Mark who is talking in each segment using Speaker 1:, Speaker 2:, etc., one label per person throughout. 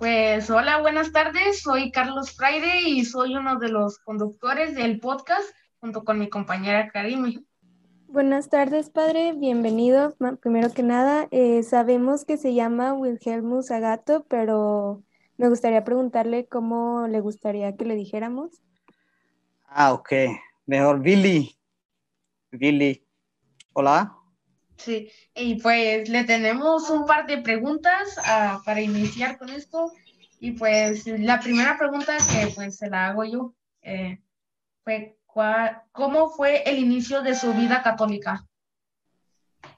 Speaker 1: Pues hola, buenas tardes. Soy Carlos Fraire y soy uno de los conductores del podcast junto con mi compañera Karimi.
Speaker 2: Buenas tardes, padre. Bienvenido. Primero que nada, eh, sabemos que se llama Wilhelmus Agato, pero me gustaría preguntarle cómo le gustaría que le dijéramos.
Speaker 3: Ah, ok. Mejor Billy. Billy. Hola.
Speaker 1: Sí, y pues le tenemos un par de preguntas ah, para iniciar con esto. Y pues la primera pregunta que pues se la hago yo eh, fue, ¿cómo fue el inicio de su vida católica?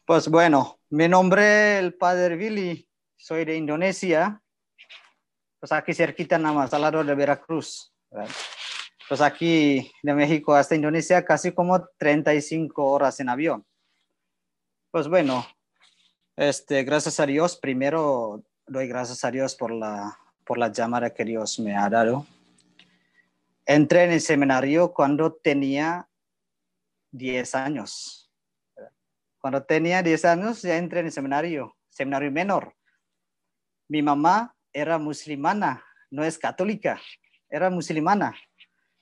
Speaker 3: Pues bueno, mi nombre es el padre Billy, soy de Indonesia, pues aquí cerquita nada más, al lado de Veracruz. Pues aquí de México hasta Indonesia casi como 35 horas en avión. Pues bueno, este, gracias a Dios, primero doy gracias a Dios por la, por la llamada que Dios me ha dado. Entré en el seminario cuando tenía 10 años. Cuando tenía 10 años ya entré en el seminario, seminario menor. Mi mamá era musulmana, no es católica, era musulmana.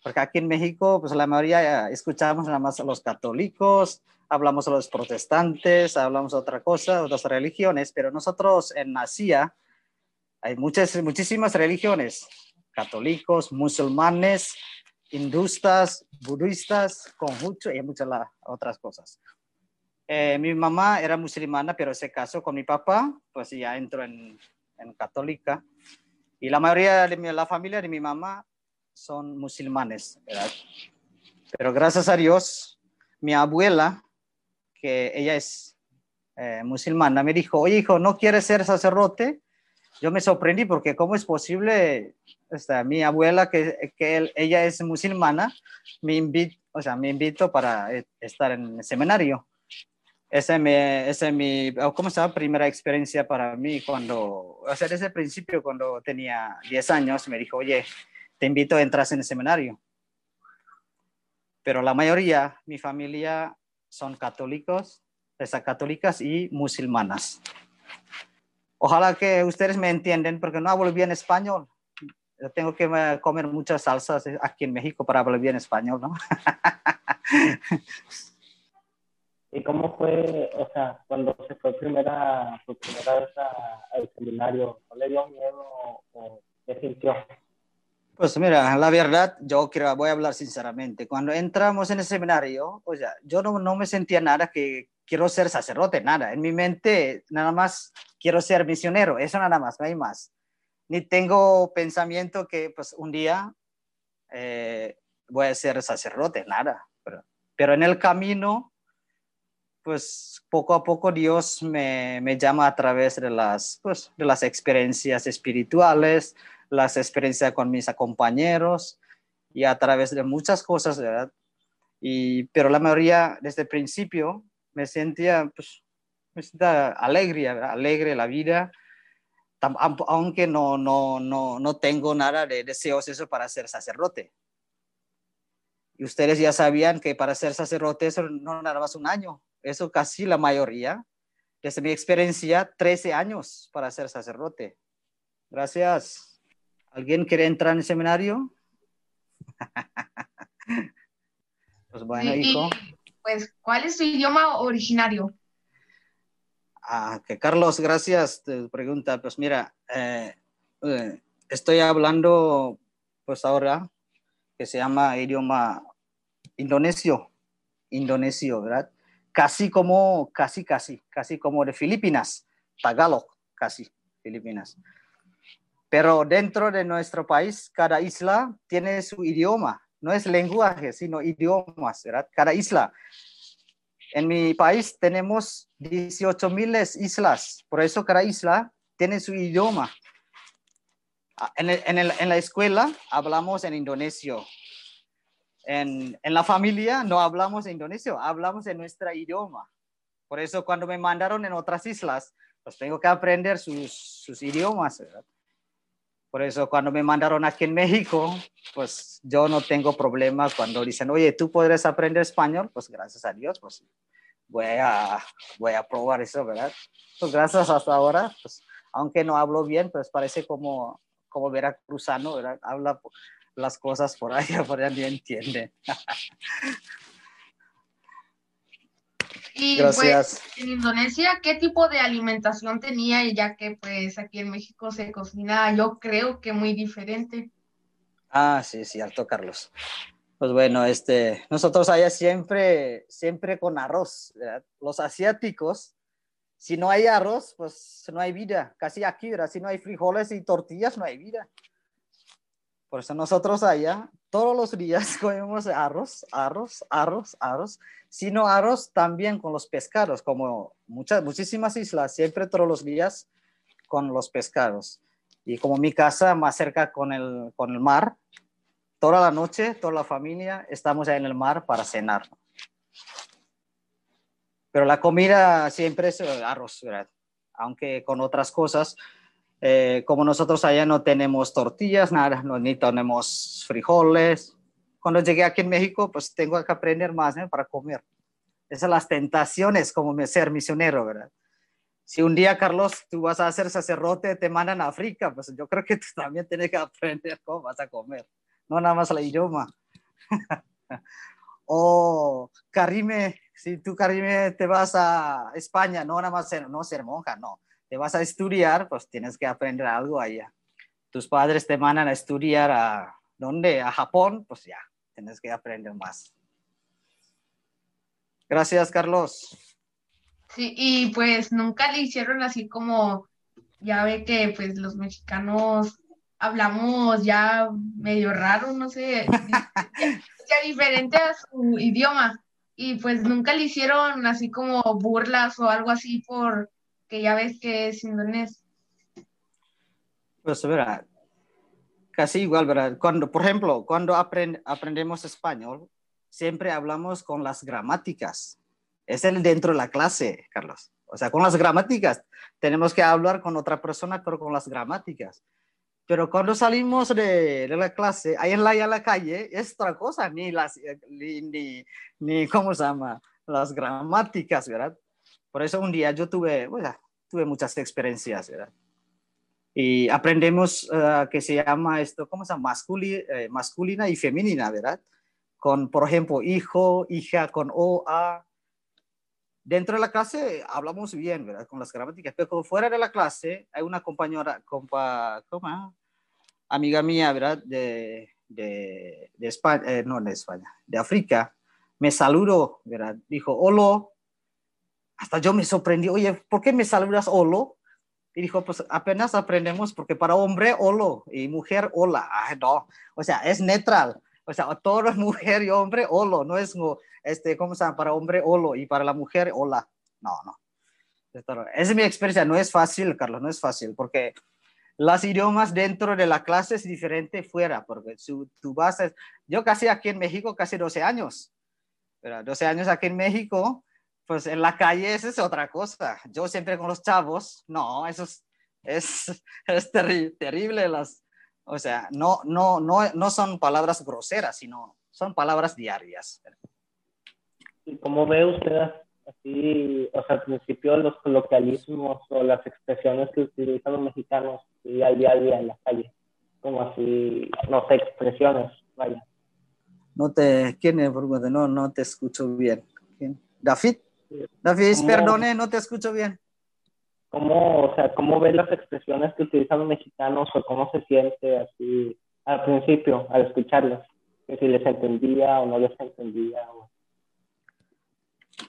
Speaker 3: Porque aquí en México, pues la mayoría escuchamos nada más a los católicos, hablamos a los protestantes, hablamos otra cosa, otras religiones, pero nosotros en Asia hay muchas, muchísimas religiones, católicos, musulmanes, hindustas, budistas, conjunto y muchas otras cosas. Eh, mi mamá era musulmana, pero se casó con mi papá, pues ya entró en, en católica. Y la mayoría de la familia de mi mamá son musulmanes, Pero gracias a Dios, mi abuela que ella es eh, musulmana, me dijo, oye hijo, ¿no quieres ser sacerdote? Yo me sorprendí porque cómo es posible, esta, mi abuela, que, que ella es musulmana, me invito, o sea, me invito para eh, estar en el seminario. Esa es mi, ¿cómo estaba? Primera experiencia para mí cuando, o sea, desde el principio, cuando tenía 10 años, me dijo, oye, te invito a entrar en el seminario. Pero la mayoría, mi familia son católicos, católicas y musulmanas. Ojalá que ustedes me entiendan porque no hablo bien español. Yo tengo que comer muchas salsas aquí en México para hablar bien español, ¿no?
Speaker 4: ¿Y cómo fue, o sea, cuando se fue primera, por primera vez al seminario, ¿no le dio miedo o qué sintió?
Speaker 3: Pues mira, la verdad, yo quiero, voy a hablar sinceramente. Cuando entramos en el seminario, pues ya, yo no, no me sentía nada que quiero ser sacerdote, nada. En mi mente, nada más quiero ser misionero, eso nada más, no hay más. Ni tengo pensamiento que pues un día eh, voy a ser sacerdote, nada. Pero, pero, en el camino, pues poco a poco Dios me, me llama a través de las, pues, de las experiencias espirituales, las experiencias con mis compañeros y a través de muchas cosas, ¿verdad? Y, pero la mayoría desde el principio me sentía, pues, me sentía alegre, alegre la vida, aunque no, no, no, no tengo nada de deseos eso para ser sacerdote. Y ustedes ya sabían que para ser sacerdote eso no nada más un año, eso casi la mayoría. Desde mi experiencia, 13 años para ser sacerdote. Gracias. ¿Alguien quiere entrar en el seminario?
Speaker 1: pues bueno, hijo. Pues, ¿cuál es su idioma originario?
Speaker 3: Ah, que Carlos, gracias. Te pregunta, pues mira, eh, eh, estoy hablando, pues ahora, que se llama idioma indonesio, indonesio, ¿verdad? Casi como, casi, casi, casi como de Filipinas, Tagalog, casi, Filipinas. Pero dentro de nuestro país, cada isla tiene su idioma. No es lenguaje, sino idiomas, ¿verdad? Cada isla. En mi país tenemos 18 mil islas, por eso cada isla tiene su idioma. Ah, en, en, la escuela hablamos en indonesio. En, en, la familia no hablamos en indonesio, hablamos en nuestro idioma. Por eso cuando me mandaron en otras islas, pues tengo que aprender sus, sus idiomas. ¿verdad? Por eso cuando me mandaron aquí en México, pues yo no tengo problema cuando dicen, oye, tú podrías aprender español, pues gracias a Dios, pues voy a, voy a probar eso, ¿verdad? Pues gracias hasta ahora, pues aunque no hablo bien, pues parece como, como veracruzano, ¿verdad? Habla las cosas por ahí, por allá ni entiende.
Speaker 1: Y Gracias. pues en Indonesia, ¿qué tipo de alimentación tenía? Ya que pues aquí en México se cocina, yo creo que muy diferente.
Speaker 3: Ah, sí, cierto, Carlos. Pues bueno, este, nosotros allá siempre, siempre con arroz. Los asiáticos, si no hay arroz, pues no hay vida. Casi aquí, ¿verdad? Si no hay frijoles y tortillas, no hay vida. Por eso nosotros allá todos los días comemos arroz, arroz, arroz, arroz. Si no arroz, también con los pescados, como muchas, muchísimas islas, siempre todos los días con los pescados. Y como mi casa más cerca con el, con el mar, toda la noche, toda la familia, estamos ahí en el mar para cenar. Pero la comida siempre es eh, arroz. Aunque con otras cosas, eh, como nosotros allá no tenemos tortillas, nada, no, ni tenemos frijoles. Cuando llegué aquí en México, pues tengo que aprender más ¿eh? para comer. Esas son las tentaciones como ser misionero, ¿verdad? Si un día, Carlos, tú vas a ser sacerdote, te mandan a África, pues yo creo que tú también tienes que aprender cómo vas a comer no nada más el idioma. o Karime, si tú Karime te vas a España, no nada más ser, no ser monja, no, te vas a estudiar, pues tienes que aprender algo allá. Tus padres te mandan a estudiar a dónde, a Japón, pues ya, tienes que aprender más. Gracias, Carlos.
Speaker 1: Sí, y pues nunca le hicieron así como, ya ve que pues los mexicanos hablamos ya medio raro, no sé, ya, diferente a su idioma. Y pues nunca le hicieron así como burlas o algo así por que ya ves que es indonés.
Speaker 3: Pues verá, casi igual, ¿verdad? Cuando, por ejemplo, cuando aprendemos español, siempre hablamos con las gramáticas. Es el dentro de la clase, Carlos. O sea, con las gramáticas. Tenemos que hablar con otra persona, pero con las gramáticas. Pero cuando salimos de, de, la clase, ahí en la, en la calle, es otra cosa, ni las, ni, ni, ni, ¿cómo se llama? Las gramáticas, ¿verdad? Por eso un día yo tuve, bueno, tuve muchas experiencias, ¿verdad? Y aprendemos uh, que se llama esto, ¿cómo se llama? Masculi, eh, masculina y femenina, ¿verdad? Con, por ejemplo, hijo, hija, con O, A. Dentro de la clase hablamos bien, ¿verdad? Con las gramáticas, pero fuera de la clase hay una compañera, compa, ¿cómo? amiga mía, ¿verdad? De, de, de España, eh, no de España, de África, me saludó, ¿verdad? Dijo, hola. Hasta yo me sorprendí, oye, ¿por qué me saludas hola? Y dijo, pues apenas aprendemos porque para hombre holo y mujer hola. Ah, no, o sea, es neutral. O sea, todo mujer y hombre holo, no es, este, ¿cómo se llama? Para hombre holo y para la mujer hola. No, no. Esa es mi experiencia, no es fácil, Carlos, no es fácil, porque las idiomas dentro de la clase es diferente fuera, porque su, tú vas, yo casi aquí en México, casi 12 años, pero 12 años aquí en México, pues en la calle eso es otra cosa. Yo siempre con los chavos, no, eso es, es, es terrible, las, o sea, no, no, no, no son palabras groseras, sino son palabras diarias.
Speaker 4: ¿Y cómo ve usted así, o sea, al principio los coloquialismos o las expresiones que utilizan los mexicanos y al día a día en la calle, como así, no sé, expresiones, vaya.
Speaker 3: No te, ¿quién es? No, no te escucho bien. ¿Quién? ¿David? David, perdone, no te escucho bien.
Speaker 4: ¿Cómo, o sea, cómo ves las expresiones que utilizan los mexicanos o cómo se siente así al principio, al escucharlas? Que si les entendía o no les entendía. O...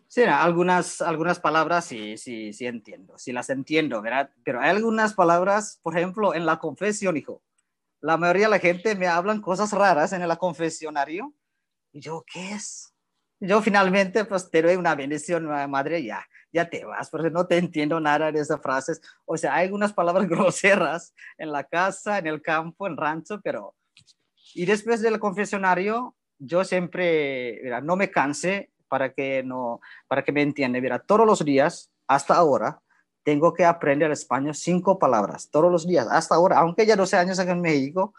Speaker 3: Sí, algunas, algunas palabras sí, sí, sí entiendo, sí las entiendo, ¿verdad? Pero hay algunas palabras, por ejemplo, en la confesión, hijo. La mayoría de la gente me hablan cosas raras en el confesionario. Y yo, ¿qué es? Yo finalmente, pues, te doy una bendición, madre, ya, ya te vas, porque no te entiendo nada de esas frases. O sea, hay algunas palabras groseras en la casa, en el campo, en rancho, pero... Y después del confesionario, yo siempre, mira, no me cansé para que, no, para que me entienda. Mira, todos los días, hasta ahora, tengo que aprender español cinco palabras, todos los días, hasta ahora, aunque ya 12 años aquí en México,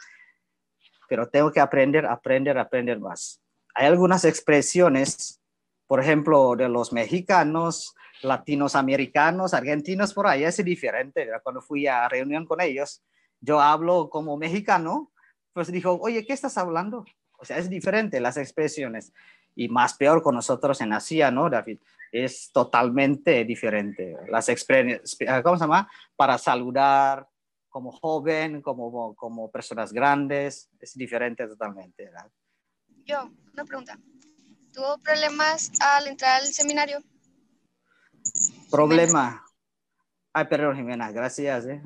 Speaker 3: pero tengo que aprender, aprender, aprender más. Hay algunas expresiones, por ejemplo, de los mexicanos, latinos americanos, argentinos, por ahí es diferente. Cuando fui a reunión con ellos, yo hablo como mexicano, pues dijo, oye, ¿qué estás hablando? O sea, es diferente las expresiones. Y más peor con nosotros en Asia, ¿no, David? Es totalmente diferente. Las expresiones, ¿cómo se llama? Para saludar como joven, como, como personas grandes, es diferente totalmente. ¿verdad?
Speaker 5: Yo, una pregunta. ¿Tuvo problemas al entrar al seminario?
Speaker 3: Problema. Ay, perdón, Jimena, gracias. ¿eh?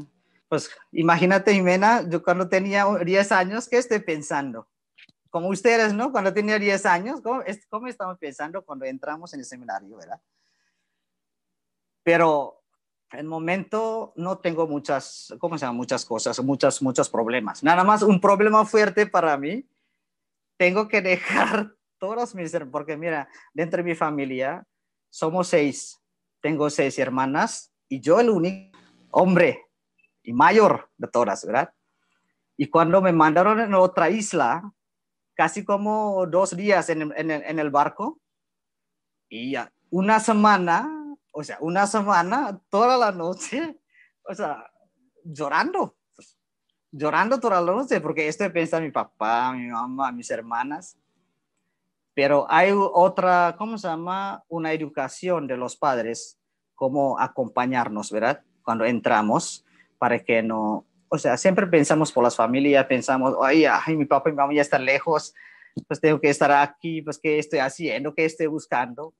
Speaker 3: Pues imagínate, Jimena, yo cuando tenía 10 años, ¿qué estoy pensando? Como ustedes, ¿no? Cuando tenía 10 años, ¿cómo, ¿cómo estamos pensando cuando entramos en el seminario, verdad? Pero en momento no tengo muchas, ¿cómo se llama? Muchas cosas, muchas, muchos problemas. Nada más un problema fuerte para mí. Tengo que dejar todos mis, porque mira, dentro de mi familia somos seis. Tengo seis hermanas y yo el único hombre y mayor de todas, ¿verdad? Y cuando me mandaron en otra isla, casi como dos días en, en, en el barco, y una semana, o sea, una semana, toda la noche, o sea, llorando, llorando toda la noche, porque esto piensa mi papá, mi mamá, mis hermanas. Pero hay otra, ¿cómo se llama? Una educación de los padres, cómo acompañarnos, ¿verdad? Cuando entramos para que no, o sea, siempre pensamos por las familias, pensamos, ay, ay, mi papá y mi mamá ya están lejos, pues tengo que estar aquí, pues qué estoy haciendo, qué estoy buscando.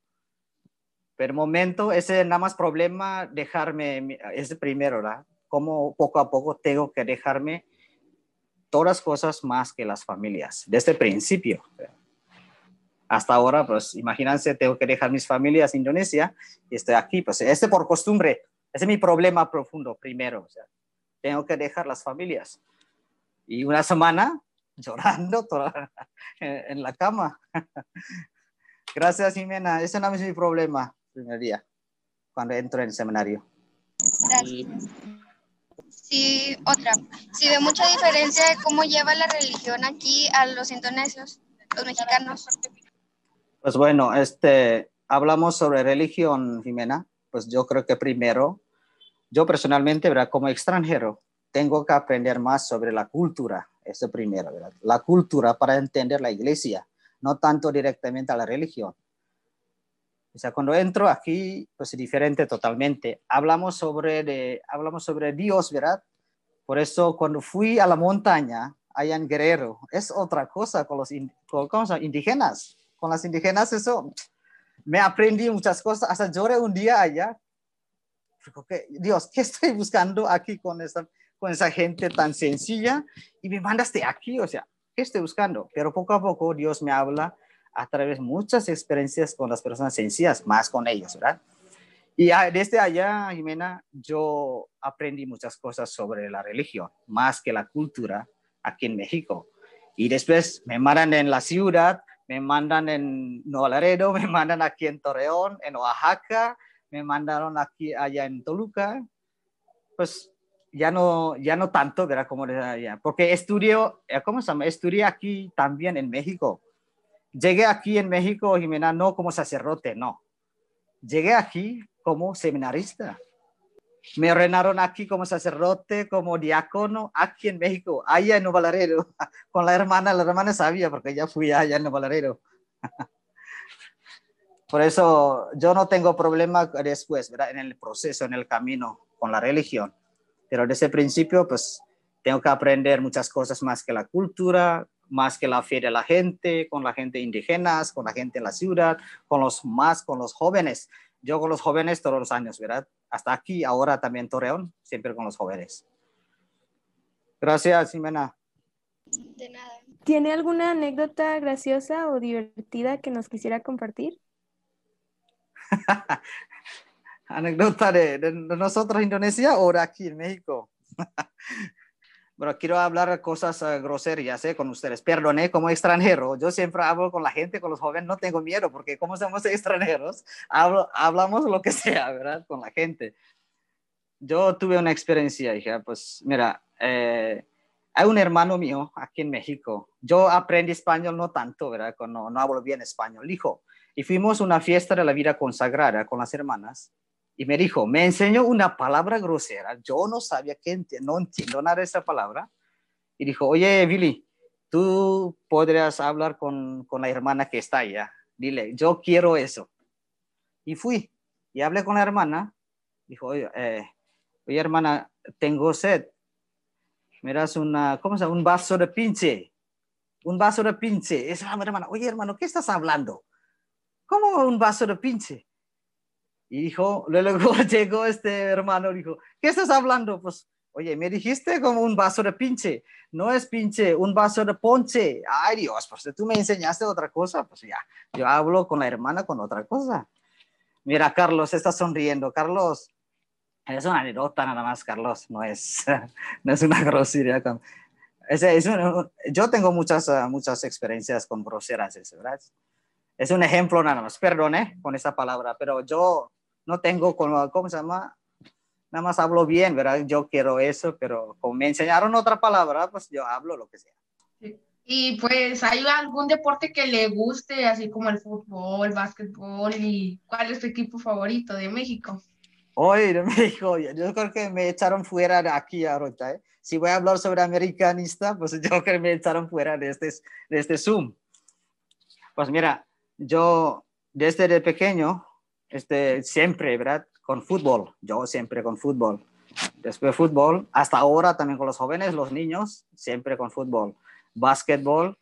Speaker 3: Pero momento, ese nada más problema, dejarme, ese primero, ¿verdad? Como poco a poco tengo que dejarme todas las cosas más que las familias, desde el principio. Hasta ahora, pues imagínense, tengo que dejar mis familias en Indonesia y estoy aquí, pues este por costumbre, ese es mi problema profundo primero. O sea, tengo que dejar las familias. Y una semana llorando toda, en la cama. Gracias, Jimena. Ese no es mi problema primer día, cuando entro en el seminario.
Speaker 5: Gracias. Sí, otra. Sí, ve mucha diferencia de cómo lleva la religión aquí a los indonesios, los mexicanos.
Speaker 3: Pues bueno, este, hablamos sobre religión, Jimena. Pues yo creo que primero yo personalmente, ¿verdad? Como extranjero, tengo que aprender más sobre la cultura, eso primero, ¿verdad? La cultura para entender la iglesia, no tanto directamente a la religión. O sea, cuando entro aquí, pues es diferente totalmente. Hablamos sobre, de, hablamos sobre Dios, ¿verdad? Por eso cuando fui a la montaña, allá en Guerrero, es otra cosa con los con, indígenas. Con las indígenas eso, me aprendí muchas cosas, hasta lloré un día allá Dios, ¿qué estoy buscando aquí con esa, con esa gente tan sencilla? Y me mandaste aquí, o sea, ¿qué estoy buscando? Pero poco a poco Dios me habla a través de muchas experiencias con las personas sencillas, más con ellos, ¿verdad? Y desde allá, Jimena, yo aprendí muchas cosas sobre la religión, más que la cultura aquí en México. Y después me mandan en la ciudad, me mandan en Nuevo Laredo, me mandan aquí en Torreón, en Oaxaca, me mandaron aquí, allá en Toluca, pues ya no, ya no tanto, ¿verdad? Como allá, porque estudio, eh, ¿cómo se llama? Estudié aquí también en México. Llegué aquí en México, Jimena, no como sacerdote, no. Llegué aquí como seminarista. Me ordenaron aquí como sacerdote, como diácono, aquí en México, allá en Nuevo Laredo, con la hermana, la hermana sabía, porque ya fui allá en Nuevo Laredo. Por eso yo no tengo problema después, ¿verdad? En el proceso, en el camino con la religión. Pero desde el principio, pues tengo que aprender muchas cosas más que la cultura, más que la fe de la gente, con la gente indígena, con la gente en la ciudad, con los más, con los jóvenes. Yo con los jóvenes todos los años, ¿verdad? Hasta aquí, ahora también Torreón, siempre con los jóvenes. Gracias, Jimena.
Speaker 5: De nada.
Speaker 2: ¿Tiene alguna anécdota graciosa o divertida que nos quisiera compartir?
Speaker 3: Anécdota de, de, nosotros Indonesia o de aquí en México. bueno, quiero hablar cosas uh, groserías ¿eh? con ustedes. Perdone, como extranjero, yo siempre hablo con la gente, con los jóvenes, no tengo miedo, porque como somos extranjeros, hablo, hablamos lo que sea, ¿verdad? Con la gente. Yo tuve una experiencia, hija, pues mira, eh, hay un hermano mío aquí en México. Yo aprendí español no tanto, ¿verdad? No, no hablo bien español. Hijo, y fuimos a una fiesta de la vida consagrada con las hermanas. Y me dijo, me enseñó una palabra grosera. Yo no sabía que no entiendo nada de esa palabra. Y dijo, oye, Billy, tú podrías hablar con, con la hermana que está allá. Dile, yo quiero eso. Y fui y hablé con la hermana. Dijo, oye, eh, oye hermana, tengo sed. Me das una, ¿cómo se llama? Un vaso de pinche. Un vaso de pinche. Es la hermana, oye hermano, ¿qué estás hablando? ¿Cómo un vaso de pinche? Y dijo, luego llegó este hermano, dijo, ¿qué estás hablando? Pues, oye, me dijiste como un vaso de pinche, no es pinche, un vaso de ponche. Ay Dios, pues tú me enseñaste otra cosa, pues ya, yo hablo con la hermana con otra cosa. Mira, Carlos está sonriendo. Carlos, es una anécdota nada más, Carlos, no es, no es una grosería. Es, es yo tengo muchas, muchas experiencias con groseras, ¿verdad? Es un ejemplo nada más, perdone con esa palabra, pero yo no tengo, ¿cómo se llama? Nada más hablo bien, ¿verdad? Yo quiero eso, pero como me enseñaron otra palabra, pues yo hablo lo que sea.
Speaker 1: Y pues, ¿hay algún deporte que le guste, así como el fútbol, el básquetbol? ¿Y cuál es tu equipo favorito de México?
Speaker 3: Hoy de México, yo creo que me echaron fuera de aquí ahorita. ¿eh? Si voy a hablar sobre americanista, pues yo creo que me echaron fuera de este, de este Zoom. Pues mira, yo desde pequeño este, siempre, ¿verdad? Con fútbol, yo siempre con fútbol. Después fútbol, hasta ahora también con los jóvenes, los niños, siempre con fútbol. Básquetbol,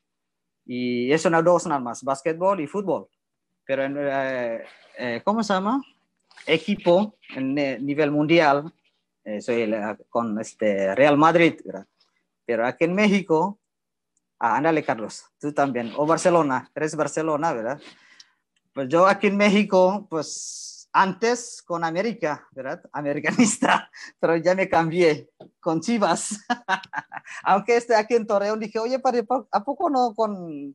Speaker 3: y eso no dos nada más, básquetbol y fútbol. Pero, en, eh, eh, ¿cómo se llama? Equipo en nivel mundial, eh, soy con este Real Madrid, ¿verdad? Pero aquí en México, ah, ándale Carlos, tú también, o Barcelona, eres Barcelona, ¿verdad? Pues yo aquí en México, pues antes con América, ¿verdad? Americanista, pero ya me cambié con Chivas. Aunque esté aquí en Torreón, dije, oye, ¿a poco no con,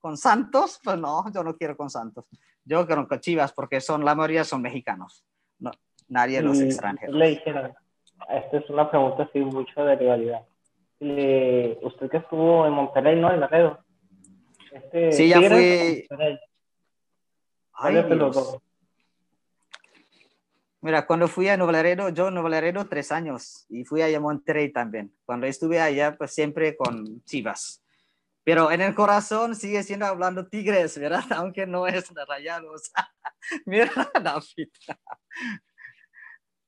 Speaker 3: con Santos? Pues no, yo no quiero con Santos. Yo quiero con Chivas porque son, la mayoría son mexicanos. No, nadie de los extranjeros.
Speaker 4: Le dijeron, esta es una pregunta así mucho de rivalidad. usted que estuvo en Monterrey, ¿no? En Laredo.
Speaker 3: Este, sí, ya fui. Mira, cuando fui a Nuevo Laredo, yo en Nuevo Laredo tres años y fui a Monterrey también. Cuando estuve allá, pues siempre con Chivas. Pero en el corazón sigue siendo hablando Tigres, ¿verdad? Aunque no es de Rayados. Mira, David.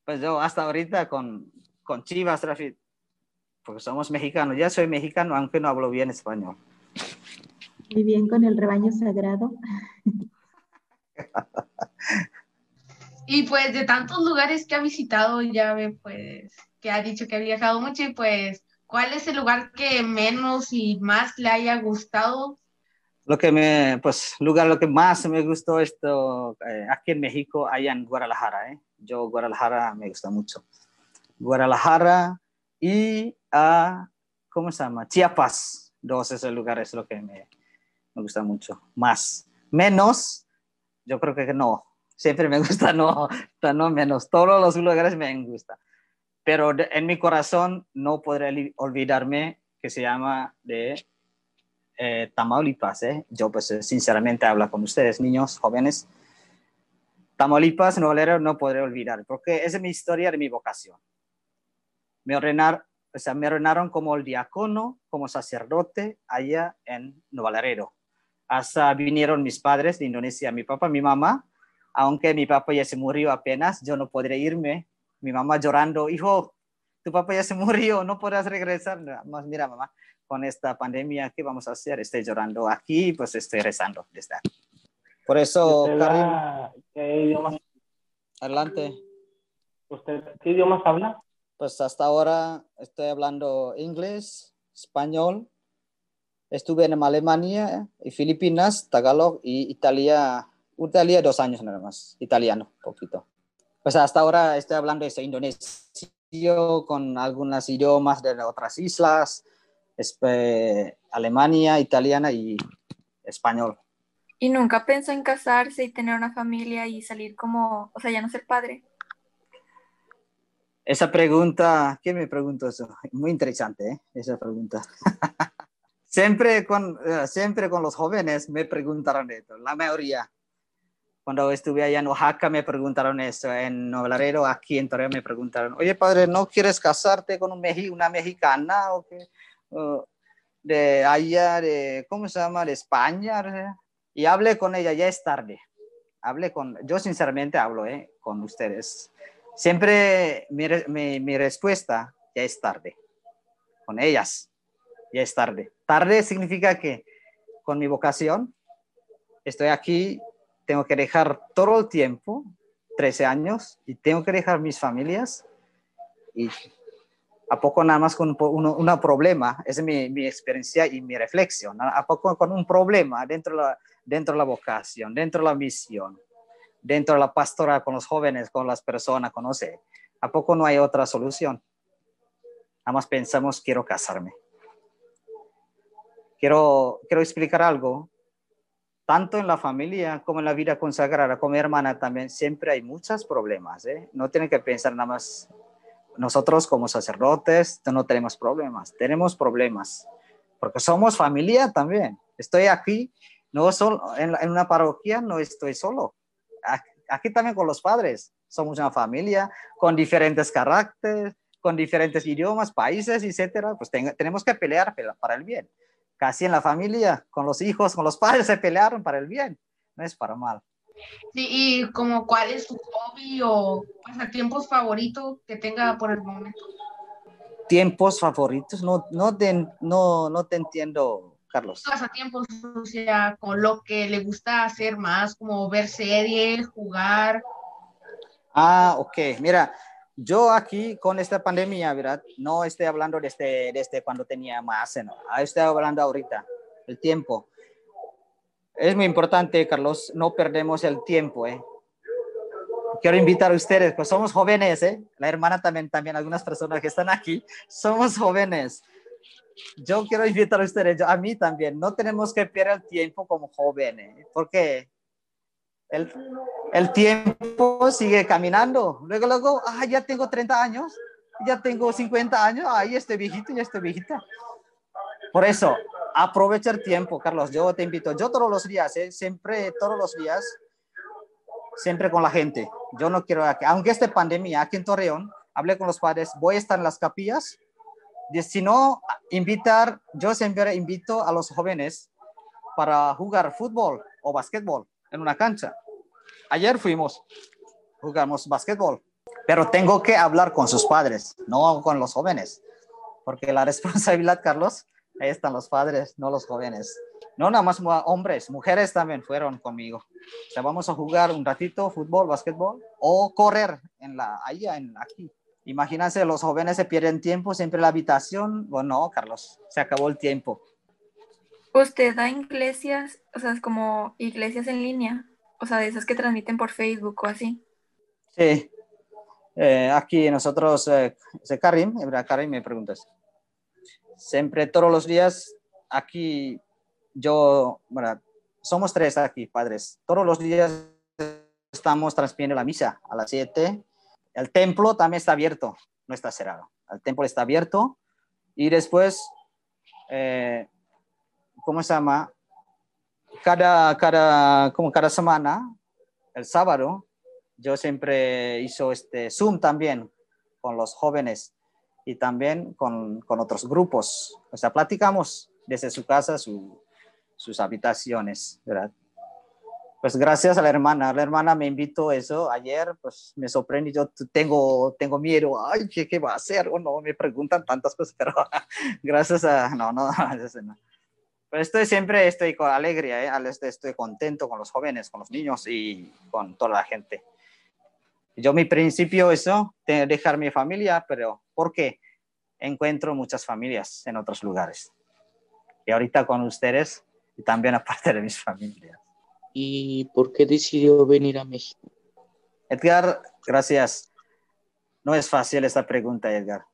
Speaker 3: Pues yo hasta ahorita con, con Chivas, David, porque somos mexicanos. Ya soy mexicano, aunque no hablo bien español.
Speaker 6: Muy bien con el rebaño sagrado.
Speaker 1: y pues de tantos lugares que ha visitado, ya ve pues que ha dicho que ha viajado mucho y pues, ¿cuál es el lugar que menos y más le haya gustado?
Speaker 3: Lo que me, pues, lugar lo que más me gustó esto eh, aquí en México, allá en Guadalajara, ¿eh? Yo Guadalajara me gusta mucho. Guadalajara y a, ¿cómo se llama? Chiapas. Dos esos lugares lo que me, me gusta mucho. Más. Menos, yo creo que no. Siempre me gusta no, no menos. Todos los lugares me gusta. Pero en mi corazón no podré olvidarme que se llama de eh, Tamaulipas. ¿eh? Yo pues sinceramente hablo con ustedes, niños, jóvenes. Tamaulipas, no, no podré olvidar, porque esa es mi historia de mi vocación. Me ordenaron, o sea, me ordenaron como el diácono, como sacerdote allá en Nuevo hasta vinieron mis padres de Indonesia, mi papá, mi mamá, aunque mi papá ya se murió apenas, yo no podré irme. Mi mamá llorando, hijo, tu papá ya se murió, no podrás regresar. Más mira, mamá, con esta pandemia, ¿qué vamos a hacer? Estoy llorando aquí, pues estoy rezando desde Por eso,
Speaker 4: Karim, ¿qué idioma?
Speaker 3: Adelante.
Speaker 4: ¿Usted qué idiomas habla?
Speaker 3: Pues hasta ahora estoy hablando inglés, español, Estuve en Alemania y Filipinas, Tagalog y Italia, Italia dos años nada más, italiano, poquito. Pues hasta ahora estoy hablando de indonesio con algunos idiomas de otras islas, Alemania, italiana y español.
Speaker 2: ¿Y nunca pensó en casarse y tener una familia y salir como, o sea, ya no ser padre?
Speaker 3: Esa pregunta, ¿qué me pregunto eso? Muy interesante, ¿eh? Esa pregunta. siempre con, eh, siempre con los jóvenes me preguntaron esto, la mayoría. Cuando estuve allá en Oaxaca me preguntaron eso, en Nuevo aquí en Torreón me preguntaron, oye padre, ¿no quieres casarte con un una mexicana o qué? de allá, de, ¿cómo se llama? De España. Y hablé con ella, ya es tarde. Hablé con, yo sinceramente hablo eh, con ustedes. Siempre mi, mi, mi respuesta, ya es tarde. Con ellas, ya es tarde. Tarde significa que con mi vocación, estoy aquí tengo que dejar todo el tiempo, 13 años, y tengo que dejar mis familias. Y a poco nada más con un, problema, es mi, experiencia y mi reflexión, a poco con un problema dentro de, la, dentro de la vocación, dentro de la misión, dentro de la pastora con los jóvenes, con las personas, conoce, a poco no hay otra solución. Nada más pensamos, quiero casarme. Quiero, quiero explicar algo tanto en la familia como en la vida consagrada, como hermana también, siempre hay muchos problemas. ¿eh? No tienen que pensar nada más, nosotros como sacerdotes no tenemos problemas, tenemos problemas, porque somos familia también. Estoy aquí, no solo en, en una parroquia, no estoy solo. Aquí, también con los padres, somos una familia con diferentes caracteres, con diferentes idiomas, países, etcétera. Pues tenemos que pelear para el bien casi en la familia, con los hijos, con los padres se pelearon para el bien, no es para mal.
Speaker 1: Sí, y como cuál es su hobby o pasatiempos favoritos que tenga por el momento.
Speaker 3: Tiempos favoritos, no, no, te, no, no te entiendo, Carlos.
Speaker 1: Pasatiempos, o sea, con lo que le gusta hacer más, como ver series, jugar.
Speaker 3: Ah, ok, mira, yo aquí con esta pandemia, ¿verdad? No estoy hablando de este, de este cuando tenía más, ¿no? Ah, estoy hablando ahorita, el tiempo. Es muy importante, Carlos, no perdemos el tiempo, ¿eh? Quiero invitar a ustedes, pues somos jóvenes, ¿eh? La hermana también, también algunas personas que están aquí, somos jóvenes. Yo quiero invitar a ustedes, a mí también, no tenemos que perder el tiempo como jóvenes, porque el, el tiempo sigue caminando. Luego, luego, ah, ya tengo 30 años, ya tengo 50 años, ahí estoy viejito, ya estoy viejita. Por eso, aprovecha el tiempo, Carlos. Yo te invito, yo todos los días, ¿eh? siempre, todos los días, siempre con la gente. Yo no quiero, aunque esté pandemia aquí en Torreón, hablé con los padres, voy a estar en las capillas. Si no, invitar, yo siempre invito a los jóvenes para jugar fútbol o básquetbol en una cancha. Ayer fuimos, jugamos básquetbol, pero tengo que hablar con sus padres, no con los jóvenes, porque la responsabilidad, Carlos, ahí están los padres, no los jóvenes. No nada más hombres, mujeres también fueron conmigo. O vamos a jugar un ratito fútbol, básquetbol o correr en la, ahí, en, aquí. Imagínense, los jóvenes se pierden tiempo siempre en la habitación. Bueno, Carlos, se acabó el tiempo.
Speaker 2: ¿Usted da iglesias, o sea, es como iglesias en línea? O sea, de esas que transmiten por Facebook o así.
Speaker 3: Sí. Eh, aquí nosotros, eh, Karim, Karim me preguntas. Siempre, todos los días, aquí yo, bueno, somos tres aquí, padres. Todos los días estamos transmitiendo la misa a las 7. El templo también está abierto, no está cerrado. El templo está abierto y después eh, ¿cómo se llama? Cada, cada, como cada semana, el sábado, yo siempre hizo este Zoom también con los jóvenes y también con, con otros grupos. O sea, platicamos desde su casa, su, sus habitaciones, ¿verdad? Pues gracias a la hermana, la hermana me invitó eso ayer, pues me sorprendí, yo tengo, tengo miedo, ay, ¿qué, qué va a hacer? O no, me preguntan tantas cosas, pero gracias a, no, no, no. Pero estoy siempre estoy con alegría, ¿eh? estoy contento con los jóvenes, con los niños y con toda la gente. Yo mi principio es eso, dejar mi familia, pero ¿por qué? Encuentro muchas familias en otros lugares. Y ahorita con ustedes y también aparte de mis familias.
Speaker 7: ¿Y por qué decidió venir a México?
Speaker 3: Edgar, gracias. No es fácil esta pregunta, Edgar.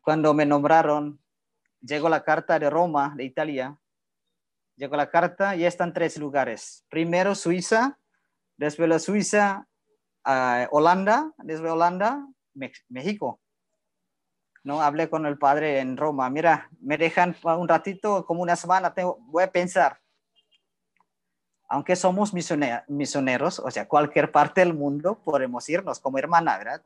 Speaker 3: Cuando me nombraron llegó la carta de Roma, de Italia. Llegó la carta y están tres lugares. Primero Suiza, después la Suiza, uh, Holanda, después Holanda, México. No hablé con el padre en Roma. Mira, me dejan un ratito, como una semana, tengo, voy a pensar. aunque somos misione- misioneros, o sea, cualquier parte del mundo podemos irnos como hermana, ¿verdad?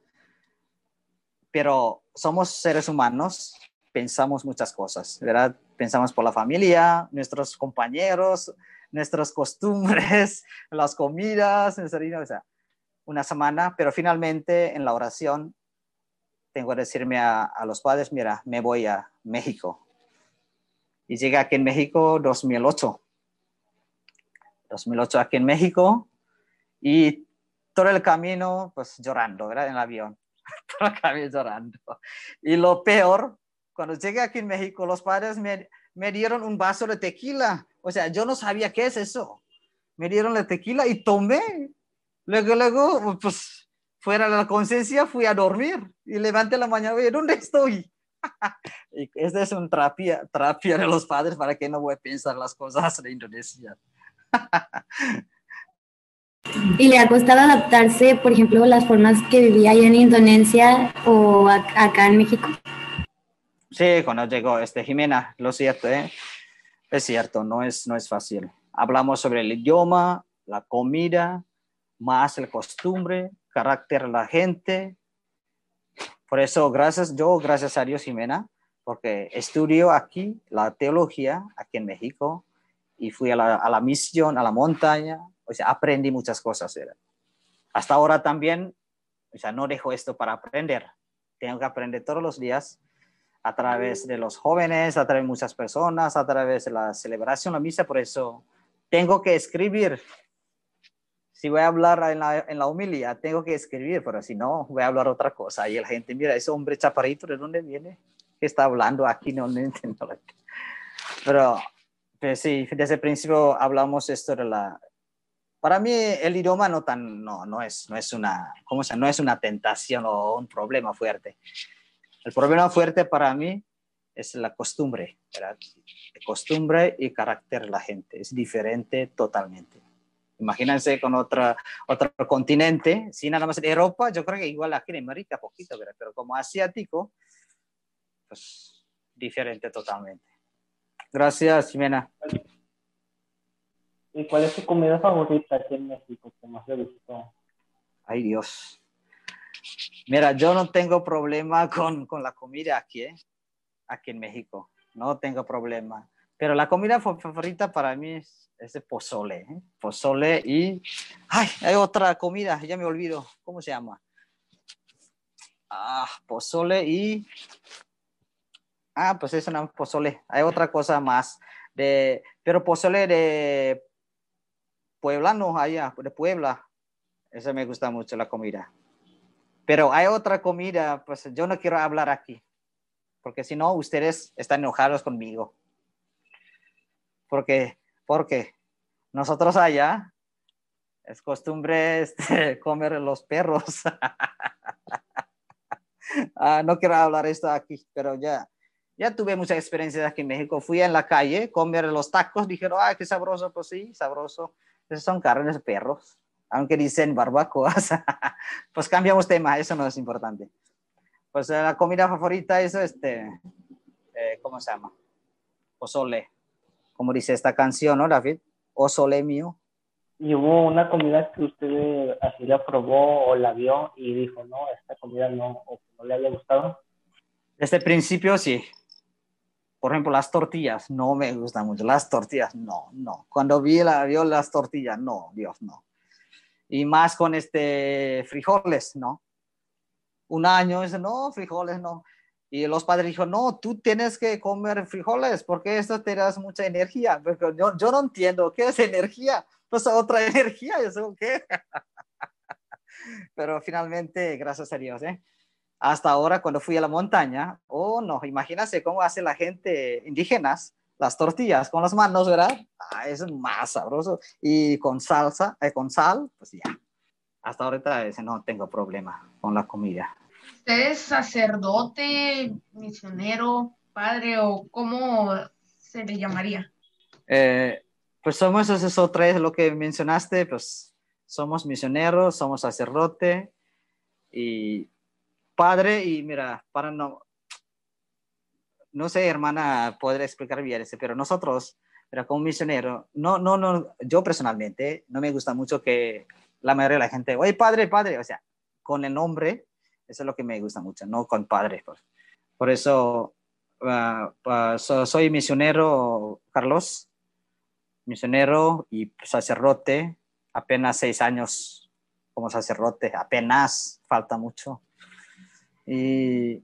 Speaker 3: Pero somos seres humanos, pensamos muchas cosas, ¿verdad? Pensamos por la familia, nuestros compañeros, nuestras costumbres, las comidas, o sea, una semana, pero finalmente en la oración tengo que decirme a, a los padres, mira, me voy a México. Y llegué aquí en México 2008. 2008 aquí en México y todo el camino pues llorando, ¿verdad? En el avión. todo el camino llorando. Y lo peor, cuando llegué aquí en México, los padres me, me dieron un vaso de tequila. O sea, yo no sabía qué es eso. Me dieron la tequila y tomé. Luego, luego, pues, fuera de la conciencia, fui a dormir y levanté la mañana y ¿dónde estoy? y este es un terapia, terapia de los padres para que no voy a pensar las cosas de Indonesia.
Speaker 8: ¿Y le ha costado adaptarse, por ejemplo, las formas que vivía allá en Indonesia o ac- acá en México?
Speaker 3: Sí, cuando llegó este Jimena, lo cierto, ¿eh? es cierto, no es, no es fácil. Hablamos sobre el idioma, la comida, más la costumbre, carácter de la gente. Por eso, gracias, yo, gracias a Dios, Jimena, porque estudio aquí la teología, aquí en México, y fui a la, a la misión, a la montaña, o sea, aprendí muchas cosas. Hasta ahora también, o sea, no dejo esto para aprender. Tengo que aprender todos los días a través de los jóvenes, a través de muchas personas, a través de la celebración, la misa, por eso tengo que escribir. Si voy a hablar en la, en la humildad, tengo que escribir, pero si no, voy a hablar otra cosa. Y la gente, mira, ese hombre chaparrito, ¿de dónde viene? ¿Qué está hablando aquí? No, no entiendo. Pero, pero sí, desde el principio hablamos esto de la... Para mí el idioma no, tan, no, no, es, no, es una, ¿cómo se, no es una tentación o un problema fuerte. El problema fuerte para mí es la costumbre, ¿verdad? Costumbre y carácter de la gente. Es diferente totalmente. Imagínense con otra, otro continente, si nada más en Europa, yo creo que igual aquí en América poquito, ¿verdad? pero como asiático, pues diferente totalmente. Gracias, Jimena.
Speaker 4: ¿Y cuál es su comida favorita aquí en México que más le gustó?
Speaker 3: Ay, Dios. Mira, yo no tengo problema con, con la comida aquí, ¿eh? aquí en México. No tengo problema. Pero la comida fa- favorita para mí es, es el pozole. ¿eh? Pozole y... Ay, hay otra comida, ya me olvido. ¿Cómo se llama? Ah, pozole y... Ah, pues es una pozole. Hay otra cosa más. De, pero pozole de pueblano, allá, de Puebla. Esa me gusta mucho la comida. Pero hay otra comida, pues yo no quiero hablar aquí, porque si no, ustedes están enojados conmigo. Porque, porque nosotros allá es costumbre este, comer los perros. Ah, no quiero hablar esto aquí, pero ya, ya tuve muchas experiencias aquí en México. Fui en la calle, comer los tacos, dijeron, ah, qué sabroso, pues sí, sabroso. Esos son carnes de perros, aunque dicen barbacoas. pues cambiamos tema, eso no es importante. Pues eh, la comida favorita es este, eh, ¿cómo se llama? Pozole. Como dice esta canción, ¿no, David? O sole mío.
Speaker 4: ¿Y hubo una comida que usted así la probó o la vio y dijo, no, esta comida no, o no le haya gustado?
Speaker 3: Desde el principio, sí. Por ejemplo, las tortillas, no me gustan mucho. Las tortillas, no, no. Cuando vi la, vio las tortillas, no, Dios, no. Y más con este frijoles, ¿no? Un año, dice, no, frijoles, no. Y los padres dijeron, no, tú tienes que comer frijoles porque esto te da mucha energía. Pero yo, yo no entiendo, ¿qué es energía? Pues otra energía, ¿eso qué? Pero finalmente, gracias a Dios, ¿eh? hasta ahora cuando fui a la montaña, oh no, imagínate cómo hace la gente indígenas las tortillas con las manos, ¿verdad? Ah, es más sabroso. Y con salsa, eh, con sal, pues ya. Hasta ahorita ese no tengo problema con la comida.
Speaker 1: ¿Usted es sacerdote, misionero, padre o cómo se le llamaría?
Speaker 3: Eh, pues somos esos tres, lo que mencionaste, pues somos misioneros, somos sacerdote y padre y mira, para no, no sé, hermana, podré explicar bien ese, pero nosotros pero como misionero, no, no, no, yo personalmente no me gusta mucho que la mayoría de la gente, oye, padre, padre, o sea, con el nombre, eso es lo que me gusta mucho, no con padre. Por, por eso ah, ah, soy misionero, Carlos, misionero y sacerdote, apenas seis años como sacerdote, apenas, falta mucho. Y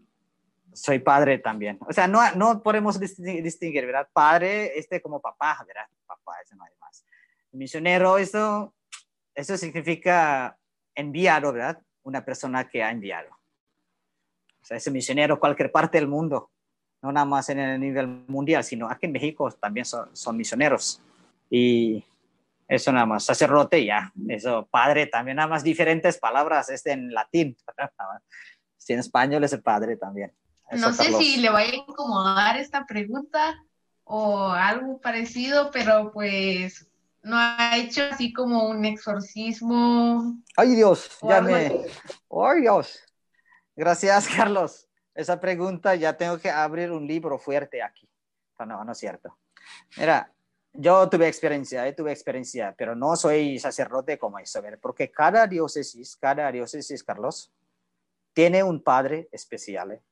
Speaker 3: soy padre también. O sea, no, no podemos distinguir, ¿verdad? Padre, este como papá, ¿verdad? Papá, eso no hay más. Misionero, eso, eso significa enviado, ¿verdad? Una persona que ha enviado. O sea, ese misionero cualquier parte del mundo, no nada más en el nivel mundial, sino aquí en México también son, son misioneros. Y eso nada más, sacerdote ya, eso, padre también, nada más diferentes palabras, este en latín, si en español es el padre también
Speaker 1: no sé si le vaya a incomodar esta pregunta o algo parecido, pero pues no ha hecho así como un exorcismo.
Speaker 3: Ay Dios, ya me... Ay Dios. Gracias, Carlos. Esa pregunta ya tengo que abrir un libro fuerte aquí. No, no es cierto. Mira, yo tuve experiencia, eh, tuve experiencia, pero no soy sacerdote como eso, porque cada diócesis, cada diócesis, Carlos, tiene un padre especial. ¿eh?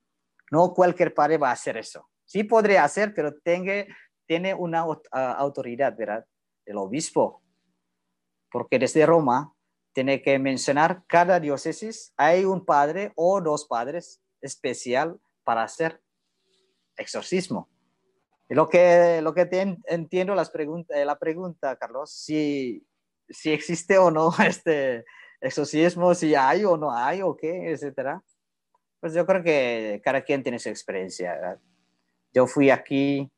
Speaker 3: No cualquier padre va a hacer eso. Sí podría hacer, pero tenga, tiene una autoridad, ¿verdad? El obispo. Porque desde Roma tiene que mencionar cada diócesis hay un padre o dos padres especial para hacer exorcismo. Lo que, lo que entiendo las preguntas, la pregunta, Carlos, si, si existe o no este exorcismo, si hay o no hay o qué, etcétera. Pues yo creo que cada quien tiene su experiencia. Yo fui aquí,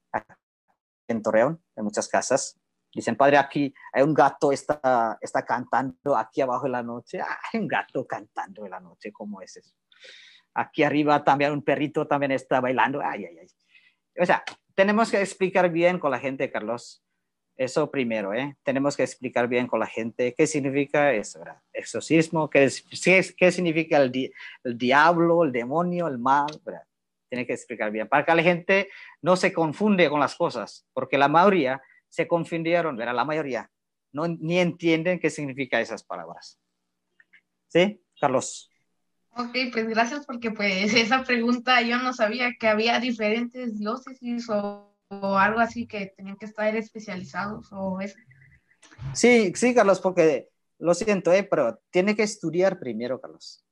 Speaker 3: en Torreón, en muchas casas. Dicen, padre, aquí hay un gato, está, está cantando aquí abajo en la noche. Ah, hay un gato cantando en la noche, ¿cómo es eso? Aquí arriba también un perrito también está bailando. Ay, ay, ay. O sea, tenemos que explicar bien con la gente, Carlos, eso primero, ¿eh? Tenemos que explicar bien con la gente qué significa eso, ¿verdad? Exorcismo, qué, qué significa el, el, diablo, el demonio, el mal, ¿verdad? Tiene que explicar bien, para que la gente no se confunde con las cosas, porque la mayoría se confundieron, ¿verdad? La mayoría no, ni entienden qué significa esas palabras. ¿Sí, Carlos?
Speaker 1: Ok, pues gracias porque pues esa pregunta yo no sabía que había diferentes diócesis o o algo así que tenían que estar especializados o eso.
Speaker 3: Sí, sí, Carlos, porque lo siento, eh, pero tiene que estudiar primero, Carlos.